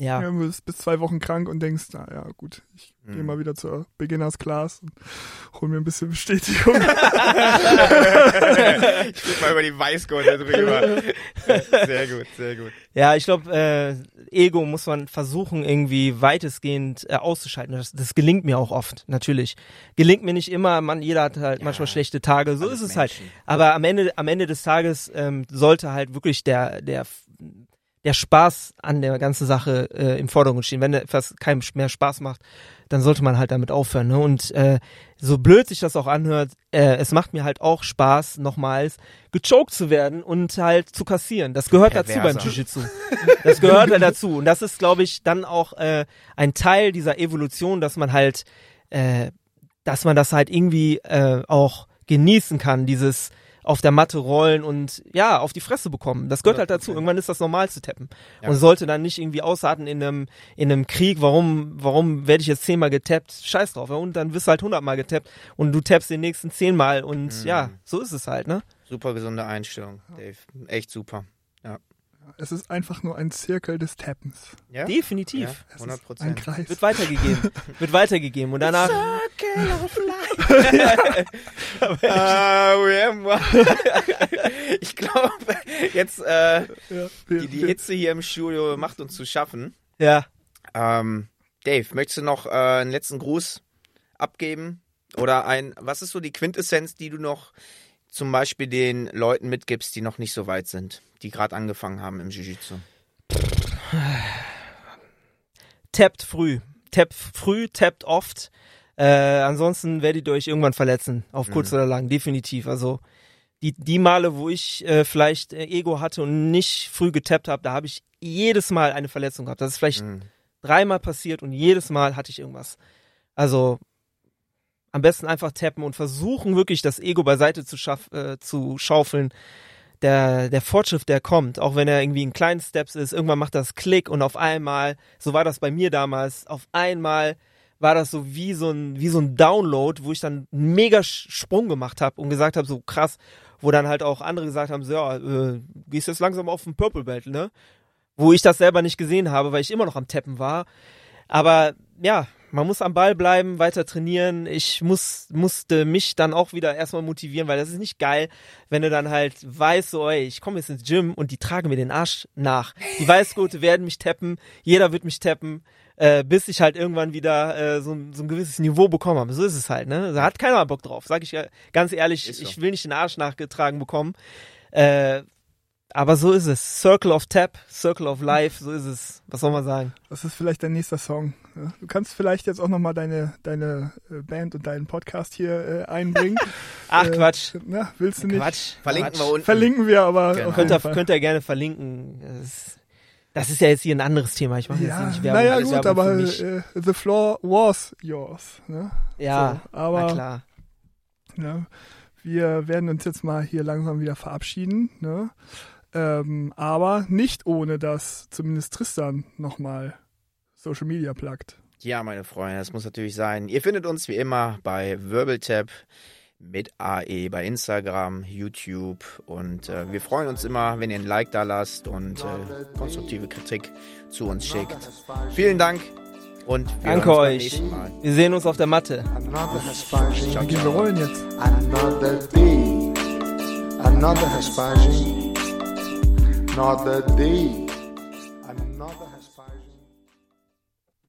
Ja. Du bist bis zwei Wochen krank und denkst, na ja, gut, ich mhm. gehe mal wieder zur Beginners Class und hol mir ein bisschen Bestätigung. ich guck mal über die Weißgurte drüber. sehr gut, sehr gut. Ja, ich glaube, äh, Ego muss man versuchen, irgendwie weitestgehend äh, auszuschalten. Das, das gelingt mir auch oft, natürlich. Gelingt mir nicht immer, man, jeder hat halt ja, manchmal schlechte Tage, so ist es halt. Menschen. halt. Aber am Ende, am Ende des Tages ähm, sollte halt wirklich der, der der Spaß an der ganzen Sache äh, im Vordergrund stehen. Wenn etwas keinem mehr Spaß macht, dann sollte man halt damit aufhören. Ne? Und äh, so blöd sich das auch anhört, äh, es macht mir halt auch Spaß, nochmals gechoked zu werden und halt zu kassieren. Das gehört dazu beim Jiu-Jitsu. Das gehört halt dazu. Und das ist, glaube ich, dann auch äh, ein Teil dieser Evolution, dass man halt, äh, dass man das halt irgendwie äh, auch genießen kann, dieses auf der Matte rollen und ja, auf die Fresse bekommen. Das gehört 100%. halt dazu. Irgendwann ist das normal zu tappen. Ja. Und sollte dann nicht irgendwie ausarten in einem, in einem Krieg, warum, warum werde ich jetzt zehnmal getappt? Scheiß drauf. Und dann wirst du halt hundertmal getappt und du tappst den nächsten zehnmal und mhm. ja, so ist es halt, ne? Super gesunde Einstellung, Dave. Echt super. Ja. Es ist einfach nur ein Zirkel des Tappens. Ja? Definitiv. Ja, 100 Ein Kreis. Wird weitergegeben. Wird weitergegeben. Und danach. Circle of Life. Uh, ich glaube, jetzt äh, die, die Hitze hier im Studio macht uns zu schaffen. Ja. Ähm, Dave, möchtest du noch äh, einen letzten Gruß abgeben? Oder ein, was ist so die Quintessenz, die du noch zum Beispiel den Leuten mitgibst, die noch nicht so weit sind, die gerade angefangen haben im Jiu-Jitsu? Tappt früh. Tappt früh, tappt oft. Äh, ansonsten werdet ihr euch irgendwann verletzen, auf kurz mhm. oder lang, definitiv. Also die, die Male, wo ich äh, vielleicht äh, Ego hatte und nicht früh getappt habe, da habe ich jedes Mal eine Verletzung gehabt. Das ist vielleicht mhm. dreimal passiert und jedes Mal hatte ich irgendwas. Also am besten einfach tappen und versuchen wirklich das Ego beiseite zu, schaff, äh, zu schaufeln. Der, der Fortschritt, der kommt, auch wenn er irgendwie in kleinen Steps ist, irgendwann macht das Klick und auf einmal, so war das bei mir damals, auf einmal war das so wie so ein, wie so ein Download, wo ich dann einen mega Sprung gemacht habe und gesagt habe, so krass, wo dann halt auch andere gesagt haben, so, ja, äh, gehst jetzt langsam auf den Purple Belt, ne? Wo ich das selber nicht gesehen habe, weil ich immer noch am Tappen war. Aber ja, man muss am Ball bleiben, weiter trainieren. Ich muss, musste mich dann auch wieder erstmal motivieren, weil das ist nicht geil, wenn du dann halt weißt, so, ey, ich komme jetzt ins Gym und die tragen mir den Arsch nach. Die Weißgurte werden mich tappen, jeder wird mich tappen, äh, bis ich halt irgendwann wieder äh, so, so ein gewisses Niveau bekommen habe. So ist es halt, ne? Da hat keiner Bock drauf, sag ich ganz ehrlich. So. Ich will nicht den Arsch nachgetragen bekommen. Äh, aber so ist es. Circle of Tap, Circle of Life, so ist es. Was soll man sagen? Das ist vielleicht dein nächster Song. Du kannst vielleicht jetzt auch nochmal deine, deine äh, Band und deinen Podcast hier äh, einbringen. Ach äh, Quatsch. Na, willst du nicht? Quatsch. Verlinken wir unten. Verlinken wir aber. Genau. Könnt, ihr, könnt ihr gerne verlinken. Das, das, ist ja jetzt hier ein anderes Thema. Ich mache ja, jetzt nicht Werbung. Naja, gut, Werbung aber äh, the floor was yours. Ne? Ja, so, aber, na klar. Ne, wir werden uns jetzt mal hier langsam wieder verabschieden. Ne? Ähm, aber nicht ohne, dass zumindest Tristan nochmal Social Media plagt. Ja, meine Freunde, das muss natürlich sein. Ihr findet uns wie immer bei Wirbeltap mit AE bei Instagram, YouTube und äh, wir freuen uns immer, wenn ihr ein Like da lasst und äh, konstruktive Kritik zu uns schickt. Vielen Dank und wir Danke euch. Wir sehen uns auf der Matte. Ciao, Wir rollen jetzt. Another day, another not the day.